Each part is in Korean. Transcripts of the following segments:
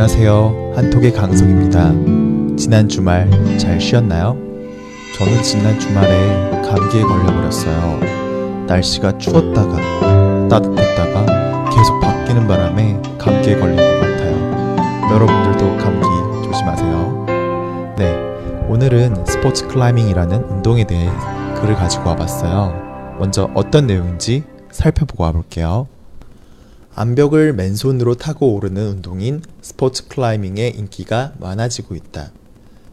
안녕하세요. 한톡의 강석입니다. 지난 주말 잘 쉬었나요? 저는 지난 주말에 감기에 걸려버렸어요. 날씨가 추웠다가 따뜻했다가 계속 바뀌는 바람에 감기에 걸린 것 같아요. 여러분들도 감기 조심하세요. 네, 오늘은 스포츠 클라이밍이라는 운동에 대해 글을 가지고 와봤어요. 먼저 어떤 내용인지 살펴보고 와볼게요. 암벽을 맨손으로 타고 오르는 운동인 스포츠 클라이밍의 인기가 많아지고 있다.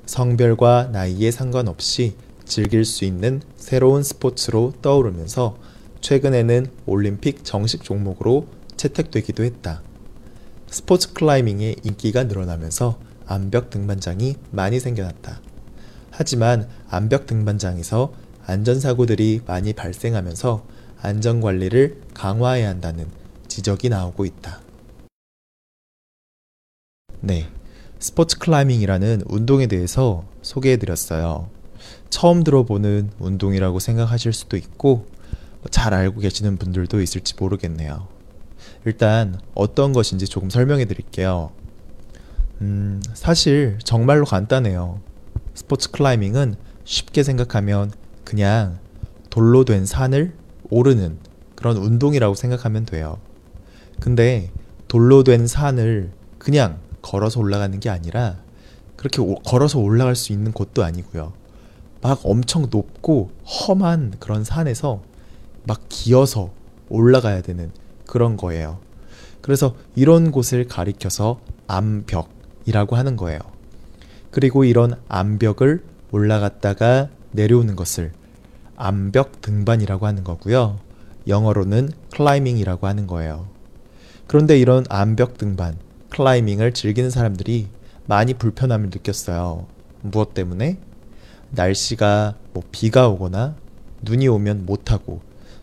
성별과 나이에 상관없이 즐길 수 있는 새로운 스포츠로 떠오르면서 최근에는 올림픽 정식 종목으로 채택되기도 했다. 스포츠 클라이밍의 인기가 늘어나면서 암벽 등반장이 많이 생겨났다. 하지만 암벽 등반장에서 안전사고들이 많이 발생하면서 안전관리를 강화해야 한다는 지적이 나오고 있다. 네. 스포츠 클라이밍이라는 운동에 대해서 소개해 드렸어요. 처음 들어보는 운동이라고 생각하실 수도 있고, 잘 알고 계시는 분들도 있을지 모르겠네요. 일단, 어떤 것인지 조금 설명해 드릴게요. 음, 사실 정말로 간단해요. 스포츠 클라이밍은 쉽게 생각하면 그냥 돌로 된 산을 오르는 그런 운동이라고 생각하면 돼요. 근데 돌로 된 산을 그냥 걸어서 올라가는 게 아니라 그렇게 오, 걸어서 올라갈 수 있는 곳도 아니고요. 막 엄청 높고 험한 그런 산에서 막 기어서 올라가야 되는 그런 거예요. 그래서 이런 곳을 가리켜서 암벽이라고 하는 거예요. 그리고 이런 암벽을 올라갔다가 내려오는 것을 암벽 등반이라고 하는 거고요. 영어로는 클라이밍이라고 하는 거예요. 그런데 이런 암벽 등반, 클라이밍을 즐기는 사람들이 많이 불편함을 느꼈어요. 무엇 때문에? 날씨가 뭐 비가 오거나 눈이 오면 못하고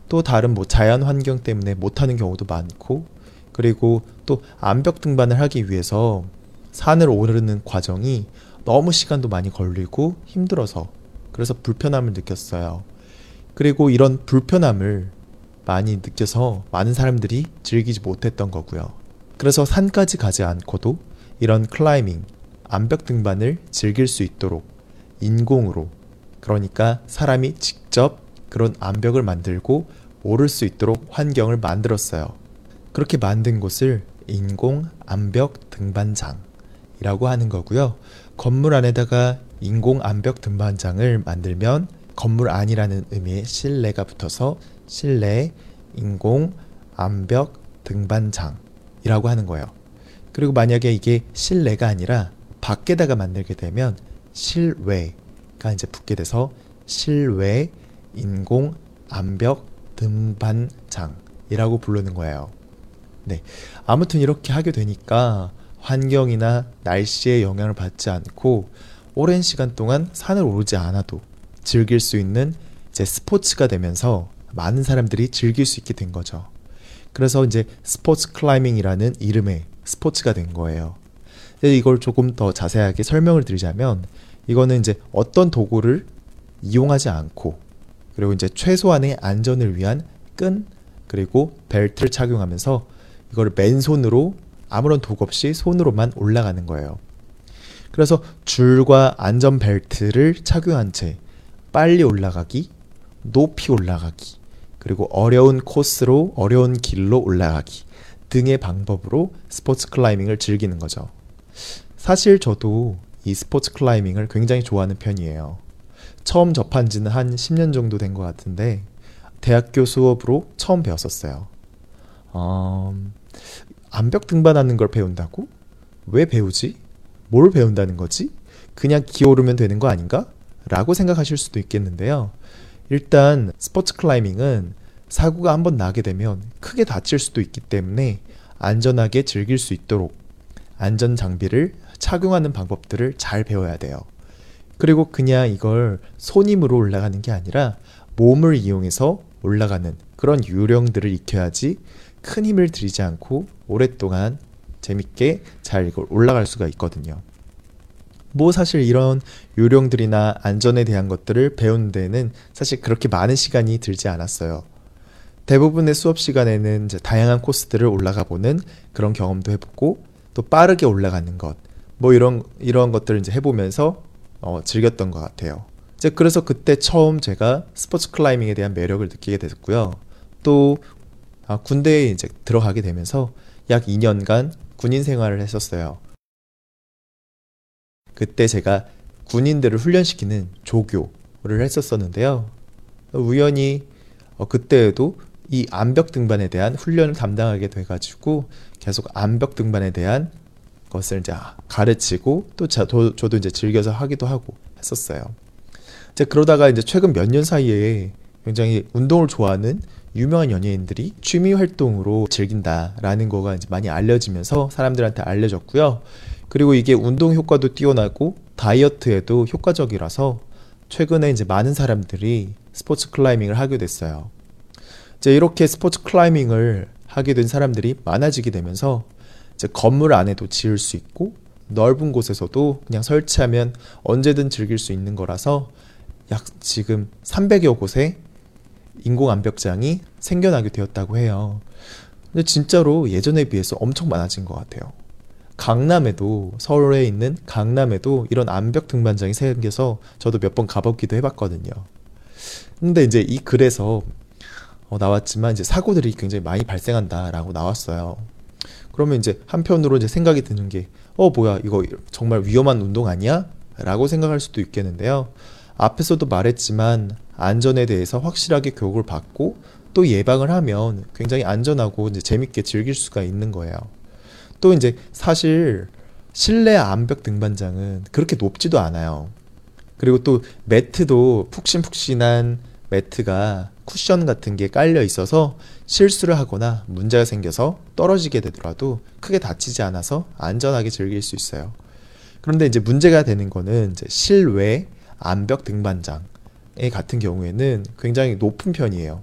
또 다른 뭐 자연 환경 때문에 못하는 경우도 많고 그리고 또 암벽 등반을 하기 위해서 산을 오르는 과정이 너무 시간도 많이 걸리고 힘들어서 그래서 불편함을 느꼈어요. 그리고 이런 불편함을 많이 느껴서 많은 사람들이 즐기지 못했던 거고요. 그래서 산까지 가지 않고도 이런 클라이밍, 암벽 등반을 즐길 수 있도록 인공으로 그러니까 사람이 직접 그런 암벽을 만들고 오를 수 있도록 환경을 만들었어요. 그렇게 만든 곳을 인공 암벽 등반장이라고 하는 거고요. 건물 안에다가 인공 암벽 등반장을 만들면 건물 안이라는 의미의 실내가 붙어서 실내 인공 암벽 등반장이라고 하는 거예요. 그리고 만약에 이게 실내가 아니라 밖에다가 만들게 되면 실외가 이제 붙게 돼서 실외 인공 암벽 등반장이라고 부르는 거예요. 네. 아무튼 이렇게 하게 되니까 환경이나 날씨에 영향을 받지 않고 오랜 시간 동안 산을 오르지 않아도 즐길 수 있는 이제 스포츠가 되면서 많은 사람들이 즐길 수 있게 된 거죠. 그래서 이제 스포츠 클라이밍이라는 이름의 스포츠가 된 거예요. 이걸 조금 더 자세하게 설명을 드리자면 이거는 이제 어떤 도구를 이용하지 않고 그리고 이제 최소한의 안전을 위한 끈 그리고 벨트를 착용하면서 이걸 맨손으로 아무런 도구 없이 손으로만 올라가는 거예요. 그래서 줄과 안전 벨트를 착용한 채 빨리 올라가기, 높이 올라가기, 그리고 어려운 코스로 어려운 길로 올라가기 등의 방법으로 스포츠 클라이밍을 즐기는 거죠. 사실 저도 이 스포츠 클라이밍을 굉장히 좋아하는 편이에요. 처음 접한 지는 한 10년 정도 된 것 같은데 대학교 수업으로 처음 배웠었어요. 어, 암벽 등반하는 걸 배운다고? 왜 배우지? 뭘 배운다는 거지? 그냥 기어오르면 되는 거 아닌가? 라고 생각하실 수도 있겠는데요. 일단 스포츠 클라이밍은 사고가 한번 나게 되면 크게 다칠 수도 있기 때문에 안전하게 즐길 수 있도록 안전 장비를 착용하는 방법들을 잘 배워야 돼요. 그리고 그냥 이걸 손 힘으로 올라가는 게 아니라 몸을 이용해서 올라가는 그런 요령들을 익혀야지 큰 힘을 들이지 않고 오랫동안 재밌게 잘 이걸 올라갈 수가 있거든요. 뭐 사실 이런 요령들이나 안전에 대한 것들을 배우는 데는 사실 그렇게 많은 시간이 들지 않았어요. 대부분의 수업 시간에는 다양한 코스들을 올라가 보는 그런 경험도 해보고 또 빠르게 올라가는 것, 뭐 이런 이런 것들을 이제 해보면서 어, 즐겼던 것 같아요. 이제 그래서 그때 처음 제가 스포츠 클라이밍에 대한 매력을 느끼게 됐고요. 또 아, 군대에 이제 들어가게 되면서 약 2년간 군인 생활을 했었어요. 그때 제가 군인들을 훈련시키는 조교를 했었었는데요. 우연히 어, 그때에도 이 암벽 등반에 대한 훈련을 담당하게 돼가지고 계속 암벽 등반에 대한 것을 이제 가르치고 또 저도, 저도 이제 즐겨서 하기도 하고 했었어요. 이제 그러다가 이제 최근 몇 년 사이에 굉장히 운동을 좋아하는 유명한 연예인들이 취미 활동으로 즐긴다라는 거가 이제 많이 알려지면서 사람들한테 알려졌고요. 그리고 이게 운동 효과도 뛰어나고 다이어트에도 효과적이라서 최근에 이제 많은 사람들이 스포츠 클라이밍을 하게 됐어요. 이제 이렇게 스포츠 클라이밍을 하게 된 사람들이 많아지게 되면서 이제 건물 안에도 지을 수 있고 넓은 곳에서도 그냥 설치하면 언제든 즐길 수 있는 거라서 약 지금 300여 곳에 인공 암벽장이 생겨나게 되었다고 해요. 근데 진짜로 예전에 비해서 엄청 많아진 것 같아요. 강남에도 서울에 있는 강남에도 이런 암벽 등반장이 생겨서 저도 몇 번 가보기도 해봤거든요. 근데 이제 이 글에서 어, 나왔지만 이제 사고들이 굉장히 많이 발생한다라고 나왔어요. 그러면 이제 한편으로 이제 생각이 드는 게, 어, 뭐야, 이거 정말 위험한 운동 아니야? 라고 생각할 수도 있겠는데요. 앞에서도 말했지만 안전에 대해서 확실하게 교육을 받고 또 예방을 하면 굉장히 안전하고 이제 재밌게 즐길 수가 있는 거예요. 또 이제 사실 실내 암벽 등반장은 그렇게 높지도 않아요. 그리고 또 매트도 푹신푹신한 매트가 쿠션 같은 게 깔려 있어서 실수를 하거나 문제가 생겨서 떨어지게 되더라도 크게 다치지 않아서 안전하게 즐길 수 있어요. 그런데 이제 문제가 되는 거는 이제 실외 암벽 등반장 같은 경우에는 굉장히 높은 편이에요.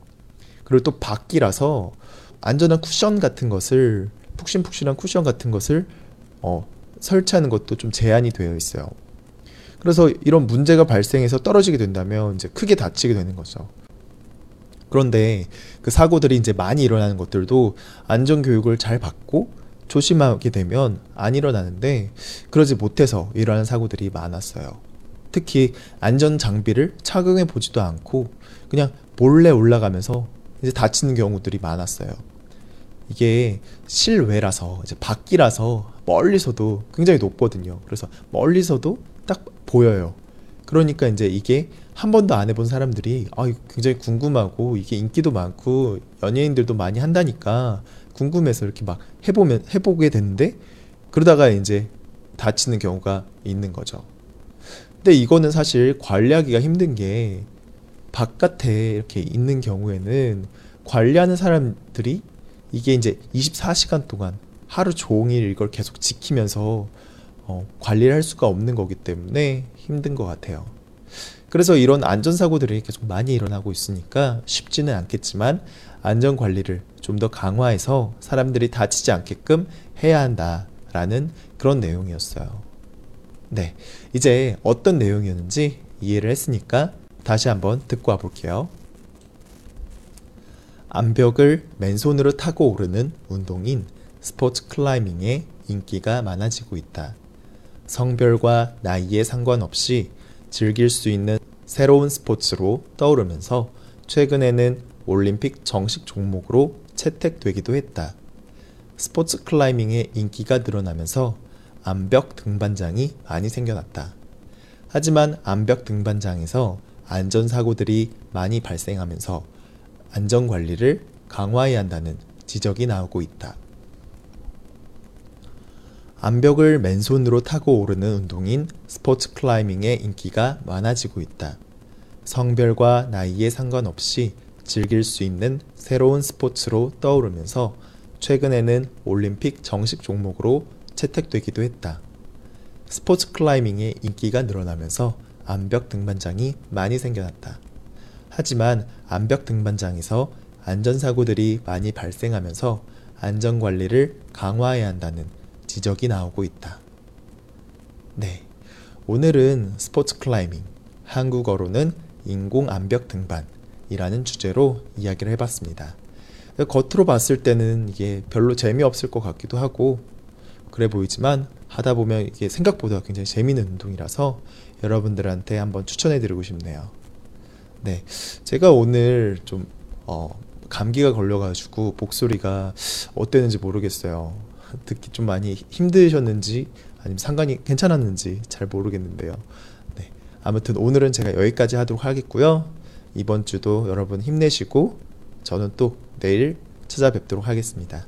그리고 또 밖이라서 안전한 쿠션 같은 것을 푹신푹신한 쿠션 같은 것을 어, 설치하는 것도 좀 제한이 되어 있어요. 그래서 이런 문제가 발생해서 떨어지게 된다면 이제 크게 다치게 되는 거죠. 그런데 그 사고들이 이제 많이 일어나는 것들도 안전 교육을 잘 받고 조심하게 되면 안 일어나는데 그러지 못해서 일어나는 사고들이 많았어요. 특히 안전 장비를 착용해 보지도 않고 그냥 몰래 올라가면서 이제 다치는 경우들이 많았어요. 이게 실외라서 이제 밖이라서 멀리서도 굉장히 높거든요. 그래서 멀리서도 딱 보여요. 그러니까 이제 이게 한 번도 안 해본 사람들이 아 굉장히 궁금하고 이게 인기도 많고 연예인들도 많이 한다니까 궁금해서 이렇게 막 해보면 해보게 되는데 그러다가 이제 다치는 경우가 있는 거죠. 근데 이거는 사실 관리하기가 힘든 게 바깥에 이렇게 있는 경우에는 관리하는 사람들이 이게 이제 24시간 동안 하루 종일 이걸 계속 지키면서 어, 관리를 할 수가 없는 거기 때문에 힘든 것 같아요. 그래서 이런 안전사고들이 계속 많이 일어나고 있으니까 쉽지는 않겠지만 안전 관리를 좀 더 강화해서 사람들이 다치지 않게끔 해야 한다라는 그런 내용이었어요. 네. 이제 어떤 내용이었는지 이해를 했으니까 다시 한번 듣고 와볼게요. 암벽을 맨손으로 타고 오르는 운동인 스포츠 클라이밍의 인기가 많아지고 있다. 성별과 나이에 상관없이 즐길 수 있는 새로운 스포츠로 떠오르면서 최근에는 올림픽 정식 종목으로 채택되기도 했다. 스포츠 클라이밍의 인기가 늘어나면서 암벽 등반장이 많이 생겨났다. 하지만 암벽 등반장에서 안전사고들이 많이 발생하면서 안전 관리를 강화해야 한다는 지적이 나오고 있다. 암벽을 맨손으로 타고 오르는 운동인 스포츠 클라이밍의 인기가 많아지고 있다. 성별과 나이에 상관없이 즐길 수 있는 새로운 스포츠로 떠오르면서 최근에는 올림픽 정식 종목으로 채택되기도 했다. 스포츠 클라이밍의 인기가 늘어나면서 암벽 등반장이 많이 생겨났다. 하지만 암벽 등반장에서 안전사고들이 많이 발생하면서 안전관리를 강화해야 한다는 지적이 나오고 있다. 네. 오늘은 스포츠 클라이밍, 한국어로는 인공 암벽 등반이라는 주제로 이야기를 해봤습니다. 겉으로 봤을 때는 이게 별로 재미없을 것 같기도 하고 그래 보이지만 하다 보면 이게 생각보다 굉장히 재미있는 운동이라서 여러분들한테 한번 추천해 드리고 싶네요. 네. 제가 오늘 좀, 어, 감기가 걸려가지고 목소리가 어땠는지 모르겠어요. 듣기 좀 많이 힘드셨는지 아니면 상관이 괜찮았는지 잘 모르겠는데요. 네. 아무튼 오늘은 제가 여기까지 하도록 하겠고요. 이번 주도 여러분 힘내시고 저는 또 내일 찾아뵙도록 하겠습니다.